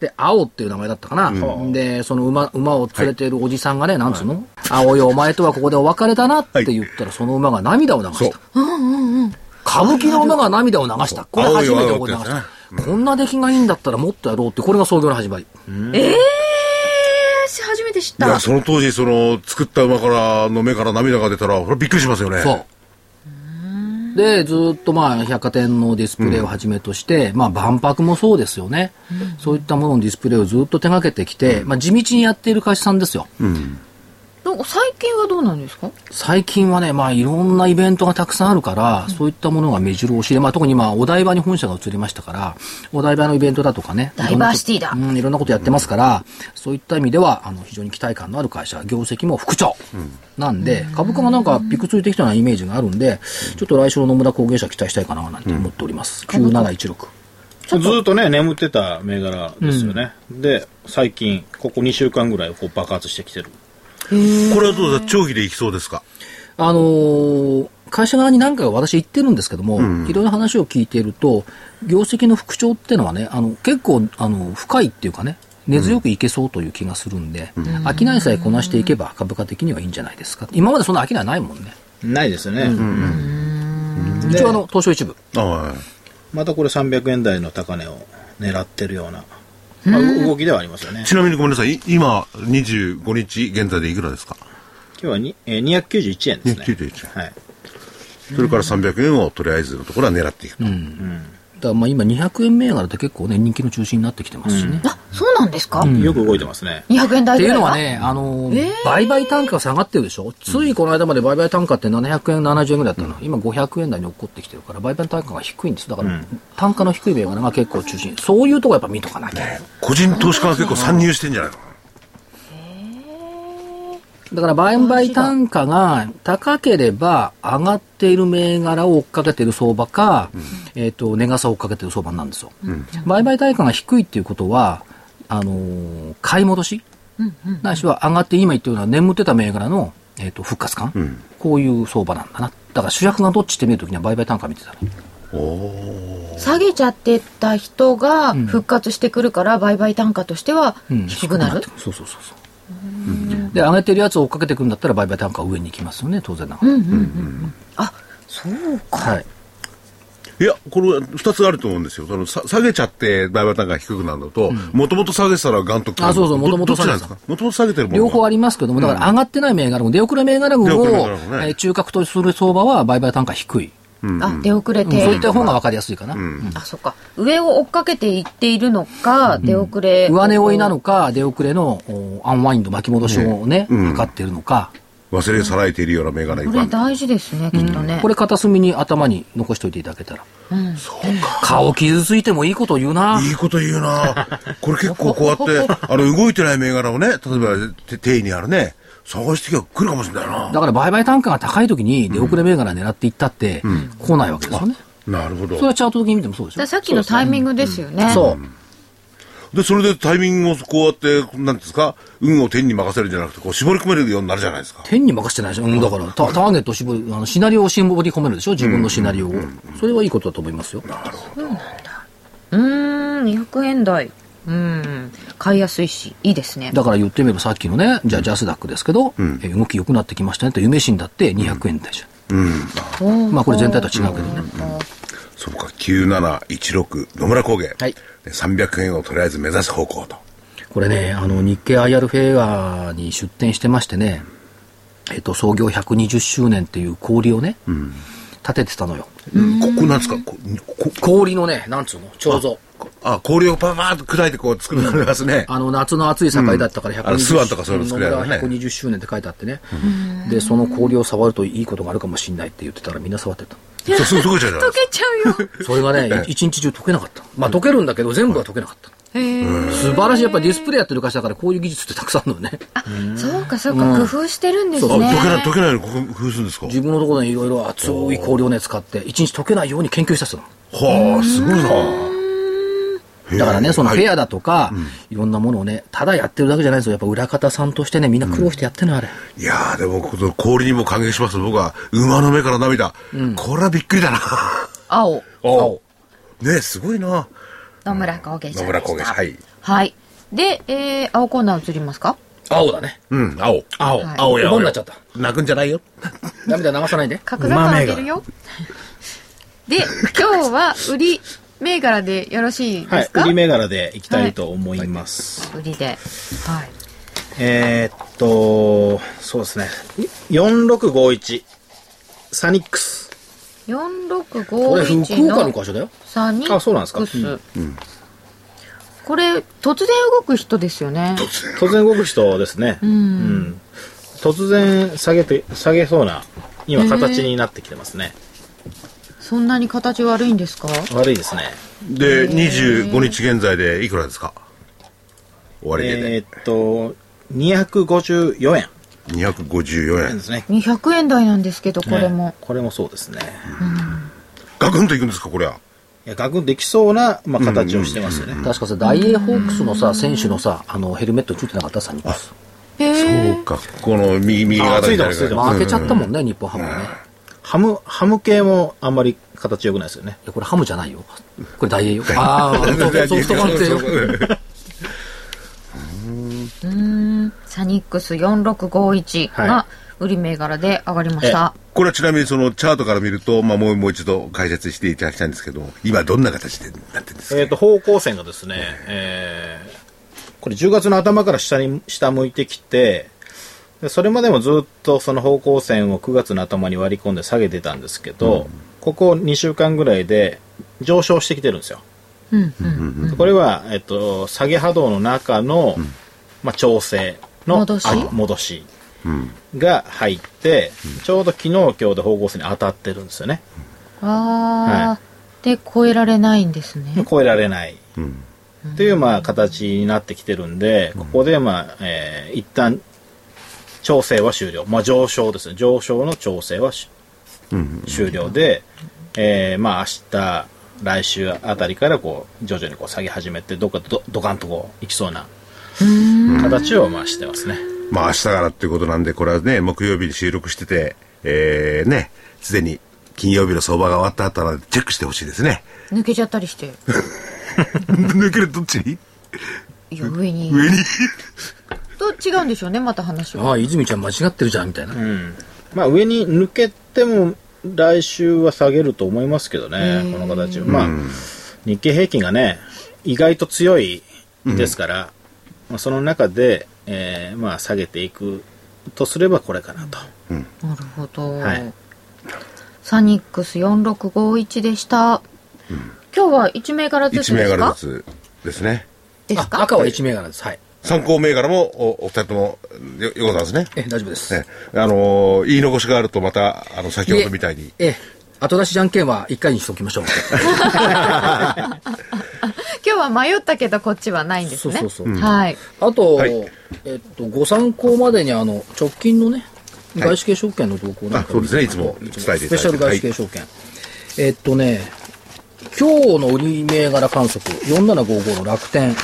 で、青っていう名前だったかな。うん、で、その馬、馬を連れているおじさんがね、はい、なんつうの、はい、青いお前とはここでお別れだなって言ったら、その馬が涙を流した。うんうんうん。歌舞伎の馬が涙を流した。これ初めてここで流した。こんな出来がいいんだったらもっとやろうって、これが創業の始まり。ええー、初めて知った。いや、その当時、その、作った馬からの目から涙が出たら、これびっくりしますよね。そう。で、ずっとまあ、百貨店のディスプレイをはじめとして、うん、まあ、万博もそうですよね、うん、そういったもののディスプレイをずっと手がけてきて、うん、まあ、地道にやっている会社さんですよ。なんか最近はどうなんですか？最近はね、まあいろんなイベントがたくさんあるから、そういったものが目白押しで、まあ特に今お台場に本社が移りましたから、お台場のイベントだとかね。ダイバーシティだ。うん、いろんなことやってますから、そういった意味では、あの、非常に期待感のある会社、業績も副長。なんで、株価がなんかピクついてきたようなイメージがあるんで、ちょっと来週の野村工芸社期待したいかななんて思っております。うん、9716。ずっとね、眠ってた銘柄ですよね。うん、で、最近、ここ2週間ぐらいこう爆発してきてる。これはどうですか長期でいきそうですか？あのー、会社側に何回か私言ってるんですけども、うん、いろいろ話を聞いていると、業績の復調っていうのはね、あの結構あの深いっていうかね、根強くいけそうという気がするんで、うん、商いさえこなしていけば株価的にはいいんじゃないですか。今までそんな商いないもんね。ないですよね。うん。うん、一応あの、東証一部。またこれ300円台の高値を狙ってるようなまあ、動きではありますよね。ちなみにごめんなさい、今、25日現在でいくらですか？今日はに、えー、291円ですね。291円。はい。それから300円をとりあえずのところは狙っていくと。うん。うんだまあ今200円銘柄って結構ね人気の中心になってきてますしね、うん、あそうなんですか、うん、よく動いてますね。200円台っていうのはねあ。のー、売買単価が下がってるでしょ、ついこの間まで売買単価って700円70円ぐらいだったの、今500円台に落っこってきてるから売買単価が低いんです。だから、単価の低い銘柄が結構中心。そういうとこやっぱ見とかなきゃ、ね、個人投資家が結構参入してんじゃないの？だから売買単価が高ければ上がっている銘柄を追っかけている相場か、うん、えっ、ー、と、値傘を追っかけている相場なんですよ。うん、売買単価が低いっていうことは、あのー、買い戻し、うんうん、ないしは上がって今言ってるような眠ってた銘柄の、えーと、復活感、うん、こういう相場なんだな。だから主役がどっちって見るときには売買単価見てたね。下げちゃってた人が復活してくるから、売買単価としてはうん。低くなる、そうそうそうそう。で、上げてるやつを追っかけていくんだったら、売買単価は上に行きますよね、当然ながら。あそうか。はい。いや、これ二つあると思うんですよ。そのさ下げちゃって売買単価が低くなるのと、もともと下げてたらガンとあそうそうど元々どっちなんですか？もともと下げてるもの両方ありりますけども、だから上がってない銘柄群、出遅れ銘柄群出遅れ銘を、柄群ね。えー中核とする相場は売買単価低い。あ出遅れうん。て、そういった方が分かりやすいかな。あそっか。上を追っかけていっているのか、出遅れ。上値追いなのか、出遅れのおアンワインド巻き戻しをね、測っているのか、忘れさらえているような銘柄い。これ大事ですねきっとね、これ片隅に頭に残しておいていただけたら。顔傷ついてもいいこと言うな。いいこと言うな。これ結構こうやって、あの、動いてない銘柄をね、例えば、て定位にあるね、探してきゃ来るかもしれないな。だから売買単価が高い時に出遅れ銘柄狙っていったって、来ないわけですよね。なるほどそれ。はチャート的に見てもそうでしょ？さっきのタイミングですよねそう。で、それでタイミングをこうやって、なんていうんですか、運を天に任せるんじゃなくて、こう絞り込めるようになるじゃないですか。天に任せてないでしょ？うん、だからタ、ターゲットを絞り、あの、シナリオを絞り込めるでしょ？自分のシナリオを。それはいいことだと思いますよ。うーん200円台うん。買いやすいしいいですね。だから言ってみればさっきのね、じゃあジャスダックですけど、え動き良くなってきましたねと、夢新だって200円台じゃん。まあこれ全体とは違うけどね。そうか、9716野村工芸。はい。で300円をとりあえず目指す方向と。これね、あの、日経 IR フェアに出展してましてね、えっと、創業120周年っていう氷をね、立ててたのよ。ここなんですか？ここ氷のね、なんつうの、彫像。あ、氷をパパーッと砕いてこう作るのがますね。あの、夏の暑い境だったから120、あのスワンとかそういうの作れるよね野村120周年って書いてあってね。で、その氷を触るといいことがあるかもしれないって言ってたらみんな触ってた。そう、そう、そうじゃない溶けちゃうよ それがね、一日中溶けなかった。まあ溶けるんだけど、全部は溶けなかった。素晴らしい。やっぱりディスプレイやってる会社だから、こういう技術ってたくさんあるのね。そうかそうか、工夫してるんですあ、ね溶けない、溶けないのここ工夫するんですか？自分のところでいろいろ熱い氷をね、使って、一日溶けないように研究した人なの。はあ、すごいな。だからね、そのフはいェアだとか、いろんなものをね、ただやってるだけじゃないですよ。やっぱ裏方さんとしてね、みんな苦労してやってるの、あれ。いやー、でも、この氷にも感激します。僕は、馬の目から涙。これはびっくりだな。青 おねすごいな。野村工芸野村工芸はいはいで、えー、青コーナー移りますか？青だね。うん、青。青はい青や。青になっちゃった。泣くんじゃないよ。涙流さないで。角砂糖あげるよ で今日は売り銘柄でよろしいはい。ですか、売り銘柄でいきたいと思います。売りではいえーっと、そうですね。4651。サニックス。これ、4651福岡のの会社だよ。サニあそうなんですか？ックスこれ突然動く人ですよね突然動く人ですね。うん突然下げて、下げそうな、今形になってきてますね。そんなに形悪いんですか？悪いですね。で、25日現在でいくらですか？終わりえで。ーっと、254円254円で。すね。200円台なんですけどこれも、ねこれもそうですね。ガクンといくんですかこれは？いや、ガクンできそうな、まあ、形をしてますよね。確かさ、ダイエーホークスのさ、選手のさ、あの、ヘルメットについてなかったサニックス。へえそうか。この右、右側あついてますついてます負けちゃったもんね、日本ハムがね。ハム、ハム系もあんまり形良くないですよね。いやこれハムじゃないよ。これダイエーよ。ああ、ソフトバンクよ。サニックス4651がは売り銘柄で上がりました、これはちなみにそのチャートから見ると、まあもうもう一度解説していただきたいんですけど、今どんな形でなってるんですか？えっ、と、方向線がですね、えーこれ10月の頭から下に、下向いてきて、でそれまでもずっとその方向線を9月の頭に割り込んで下げてたんですけど、ここ2週間ぐらいで上昇してきてるんですよ。うんうん。これは、えっと、下げ波動の中の、まあ、調整の戻し？あ戻し。が入って、ちょうど昨日今日で方向線に当たってるんですよね。ああ、はで超えられないんですね。超えられない。っていう、まあ、形になってきてるんで、ここで、まあ、えー一旦、調整は終了。まあ、上昇ですね。上昇の調整はし終了で、えーまあ、明日、来週あたりから、こう、徐々にこう下げ始めて、どっかドドカンとこう、いきそうな形を、まあ、してますね。まあ明日からっていうことなんで、これはね、木曜日に収録してて、えー、ね、すでに金曜日の相場が終わった後はチェックしてほしいですね。抜けちゃったりして。抜けるどっちに？いや、上に。上に？と違うんでしょうね、また話は。ああ、泉ちゃん間違ってるじゃん、みたいな。まあ上に抜けても来週は下げると思いますけどね、この形は。まあ、日経平均がね、意外と強いですから、まあ、その中で、えーまあ下げていくとすればこれかなと。なるほど。はいサニックス4651でした。今日は1銘柄ずつ1銘ですか？柄ずつですね。あですか？赤は1銘柄です。はい。参考銘柄もおお二人ともよ横澤ですね。え、大丈夫です。ね、あのー言い残しがあるとまた、あの、先ほどみたいに。ええ、後出しじゃんけんは1回にしておきましょう。今日は迷ったけどこっちはないんですね。そうそうそうはい。あと、はいえっと、ご参考までにあの、直近のね、外資系証券の動向なんかあそうですねいつも伝えていただいてスペシャル外資系証券。えっとね、今日の売り銘柄観測、4755の楽天、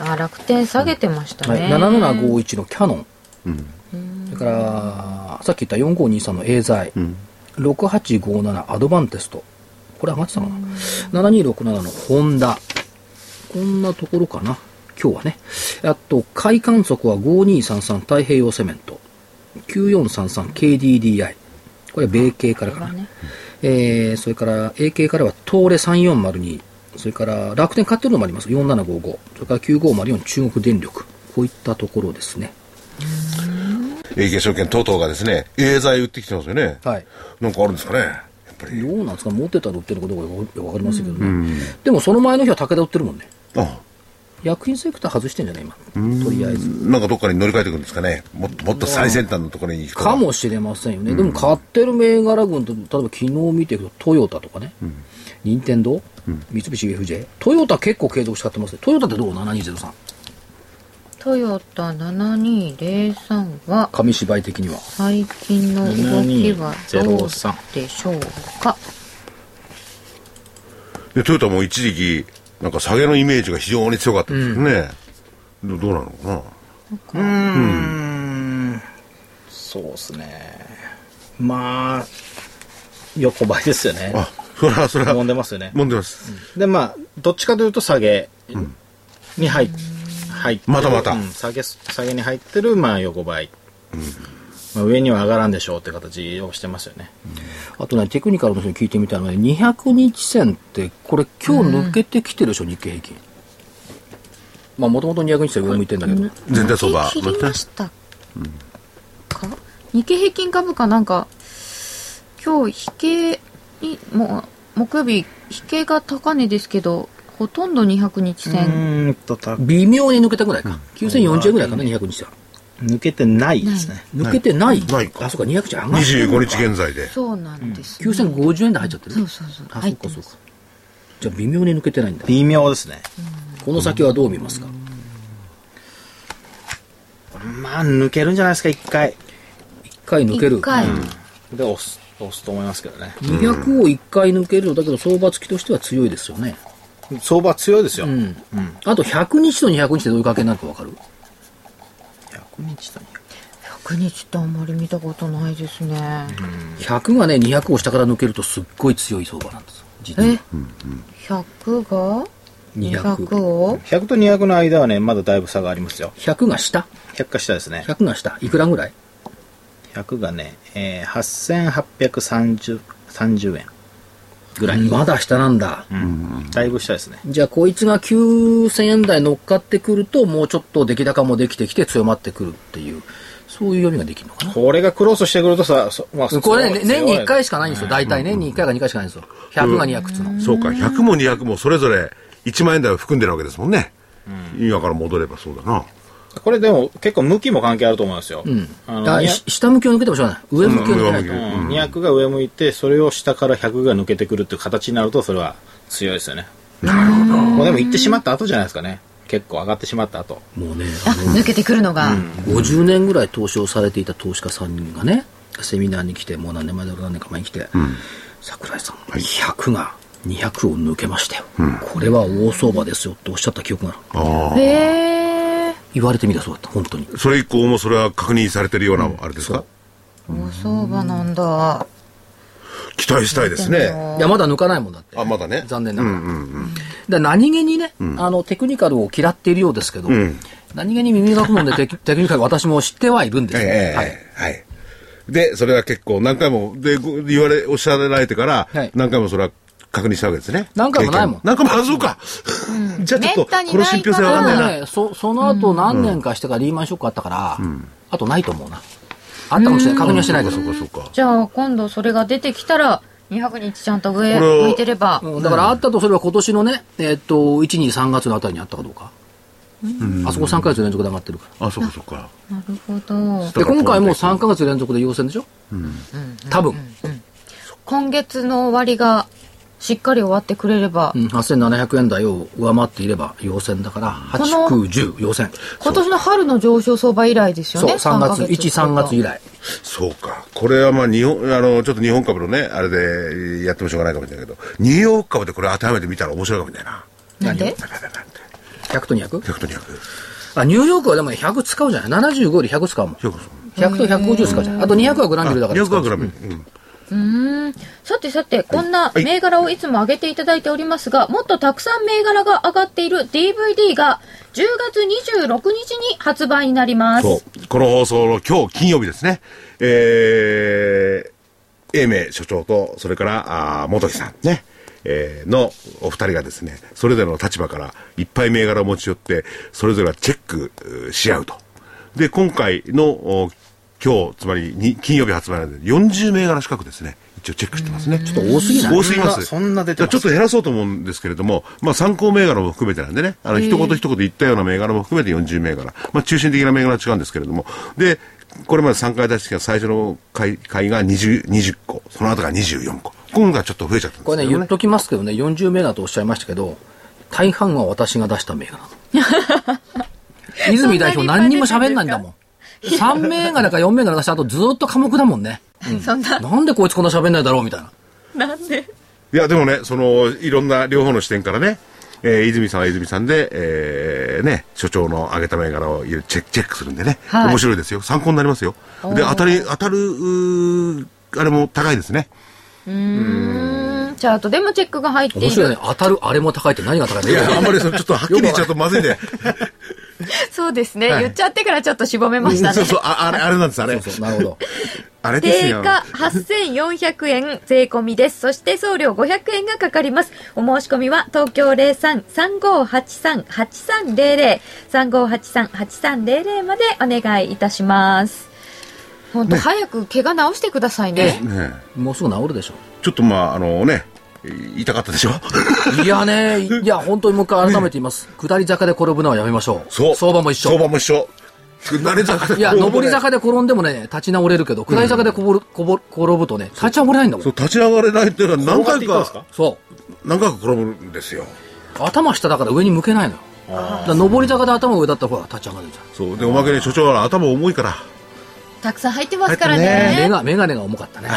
あ、楽天下げてましたはい、ね。7751のキャノン、それから、さっき言った4523のエーザイ、6857アドバンテスト、これ上がってたかな、7267のホンダ、こんなところかな、今日はね。あと、買い観測は5233太平洋セメント、9433KDDI、これは米系からかな。えー、それから A 系からは東レ3402、それから楽天買ってるのもあります。4755、それから9504中国電力。こういったところですね。営業証券等々がですね、エーザイ売ってきてますよね。はい。なんかあるんですかね。やっぱり。どうなんですか持ってたら売ってるかどうかわかりませんけどね。でもその前の日は武田売ってるもんね。あ、薬品セクター外してんじゃない今。とりあえず。なんかどっかに乗り換えていくんですかね。もっともっと最先端のところにかもしれませんよね。でも買ってる銘柄群と、例えば昨日見ていくとトヨタとかね、任天堂三菱 UFJ、トヨタ結構継続し買ってますね。トヨタってどう ?7203。トヨタ7203は紙芝居的には。最近の動きはどう7203でしょうか？でトヨタも一時期、なんか下げのイメージが非常に強かったですよね。どどうなのかな？そうですね。まあ、横ばいですよね。あ、それは、それは。揉んでますよね。揉んでます。で、まあ、どっちかというと下げに入っ入ってるまたまたうん下げ、下げに入ってる、まあ、横ばい。まあ、上には上がらんでしょうって形をしてますよね。あとね、テクニカルの人に聞いてみたらね、200日線って、これ今日抜けてきてるでしょ、日経平均。まあ、もともと200日線上向いてんだけど。全体相場。切りましたか、日経平均株価なんか今日引けにもう木曜日引けが高値ですけどほとんど200日う線、微妙に抜けたぐらいか。9040円ぐらいかな、200日線。抜けてないですね。抜けてない。ないかあ、そうか、200日上がってるのか25日現在で。そうなんです、ね9050円で入っちゃってる。そうそうそうあ、そうかそうか。じゃあ微妙に抜けてないんだ。微妙ですね。この先はどう見ますか？まあ、抜けるんじゃないですか、一回。一回抜ける。一回、で、押す、押すと思いますけどね。200を一回抜けるだけど相場付きとしては強いですよね。相場強いですよ。うん。あと100日と200日でどういう関係になるか分かる？100日と100日ってあんまり見たことないですね、100がね、200を下から抜けるとすっごい強い相場なんですよ。実え？は。100が200 200を？100と200の間はね、まだだいぶ差がありますよ。100が下100か下ですね。?100 が下いくらぐらい？100がね、えー、8830 30円ぐらい。まだ下なんだ。だいぶ下ですね。じゃあ、こいつが9000円台乗っかってくると、もうちょっと出来高もできてきて強まってくるっていう、そういう読みができるのかな？これがクロスしてくるとさ、そまあ、これね、年に1回しかないんですよ。大体年に1回か2回しかないんですよ。100が200つの。そうか、100も200もそれぞれ1万円台を含んでるわけですもんね。今から戻ればそうだな。これでも結構向きも関係あると思いますよ。うん。あの下向きを抜けてもしょうがない。上向きを抜けないと。うんうん200が上向いて、それを下から100が抜けてくるっていう形になると、それは強いですよね。なるほど。もうでも行ってしまった後じゃないですかね。結構上がってしまった後。もうね、あ抜けてくるのが、50年ぐらい投資をされていた投資家さんがね、セミナーに来て、もう何年前だろう何年か前に来て、桜井さん、100が200を抜けましたよ。これは大相場ですよっておっしゃった記憶がある。ああ。へえ言われてみたらそうだった、本当に。それ以降もそれは確認されてるような、あれですか、大相場なんだ、期待したいですね。いや、まだ抜かないもんだって。あ、まだね。残念ながら。で何気にね、あの、テクニカルを嫌っているようですけど、何気に耳がくもんでテク テクニカル私も知ってはいるんですよ。ええはい。はい。で、それは結構何回も、で、ご言われ、おっしゃられてからはい、何回もそれは確認したわけですね。何回もないもん何回も、あ、そうか。じゃあちょっと、めったにこの信憑性わかんないな。ね、そその後何年かしてからリーマンショックあったから、あとないと思うな。あったかもしれない。確認はしてないけど。そうか、そうか。じゃあ今度それが出てきたら200日ちゃんと上向いてればうんだからあったとすれば今年のね、えっと、1、2、3月のあたりにあったかどうか。あそこ3ヶ月連続で上がってるから。あ、そうか、そうか。なるほどで、今回も3ヶ月連続で陽線でしょ？多分。今月の終わりがしっかり終わってくれれば、うん、8700円台を上回っていれば陽線だから、この8、9、10陽線。今年の春の上昇相場以来ですよそう、ね3月、三ヶ1、3月以来。そうか。これはまあ日本、あの、ちょっと日本株のね、あれでやってもしょうがないかもしれないけど、ニューヨーク株でこれ当てはめてみたら面白いかもしれないな。なんで？なんでなんで100と 200? 100と200。あ、ニューヨークはでもね100使うじゃない ?75 より100使うもん。100 100と150使うじゃないあと200はグランビルだから200使うはグラム。うん。さてさてこんなはい銘柄をいつも上げていただいておりますが、もっとたくさん銘柄が上がっている DVD が10月26日に発売になりますそう。この放送の今日金曜日ですね。えー、英明所長と、それから、あー元木さんね。えーのお二人がですね、それぞれの立場からいっぱい銘柄を持ち寄って、それぞれがチェックし合うと。で、今回のお今日、つまりに金曜日発売なんで、40銘柄近くですね、一応チェックしてますね。ちょっと多すぎない？多すぎます。そんなそんな出てますちょっと減らそうと思うんですけれども、まあ参考銘柄も含めてなんでね、あの、一言一言言ったような銘柄も含めて40銘柄。まあ中心的な銘柄は違うんですけれども、で、これまで3回出してきた最初の回回が 20, 20個、その後が24個。今回ちょっと増えちゃったんですこれね、言っときますけどね、40銘柄とおっしゃいましたけど、大半は私が出した銘柄。泉代表何にも喋んないんだもん。3銘柄か4銘柄出した後ずっと科目だもんね。う んそんななんでこいつこんな喋んないだろうみたいな。なんで？いや、でもね、その、いろんな両方の視点からね、えー泉さんは泉さんで、えーね、所長の挙げた銘柄をチェックチェックするんでね、はい面白いですよ。参考になりますよ。で、当たり、当たる、うーあれも高いですね。うーんチャートでもチェックが入っている面白いね。当たるあれも高いって何が高いんいや、だあんまりそのちょっとはっきり言っちゃうとまずい んで。そうですね、はい言っちゃってからちょっと絞めましたねそうそう、ああれ、あれなんです、あれ。そうそう、なるほど。あれですよ。定価8400円税込みです。そして送料500円がかかります。お申し込みは東京03-3583-8300 3583-8300までお願いいたします。本当、早く怪我治してくださいね。ねもうすぐ治るでしょ。ちょっとまあ、あのね、痛かったでしょ？いやね、いや、本当にもう一回改めて言います。下り坂で転ぶのはやめましょう。そう。相場も一緒。相場も一緒。下り坂でいや、上り坂で転んでもね、立ち直れるけど、下り坂でこぼる、こぼ転ぶとね、立ち上がれないんだもんそう、。立ち上がれないっていうのは何回かそ何回か転ぶんですよ。う。頭下だから上に向けないのよ。上り坂で頭上だったらほら、立ち上がるじゃん。そう。で、おまけに所長は頭重いから。たくさん入ってますから入ってね。メガ、メガネが重かったね。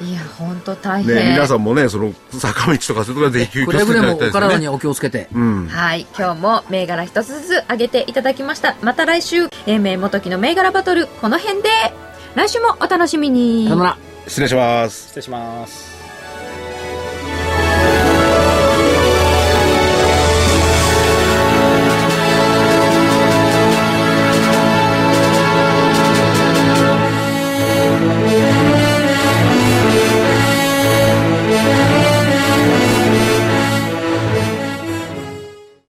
いや、本当大変。ね、皆さんもね、その、坂道とかそういうところで気をつけていくれぐれもおただきたいですね。体にはお気をつけて。うん。はい。今日も銘柄一つずつ上げていただきました。また来週、英明元木の銘柄バトル、この辺で、来週もお楽しみに。さよなら。失礼します。失礼します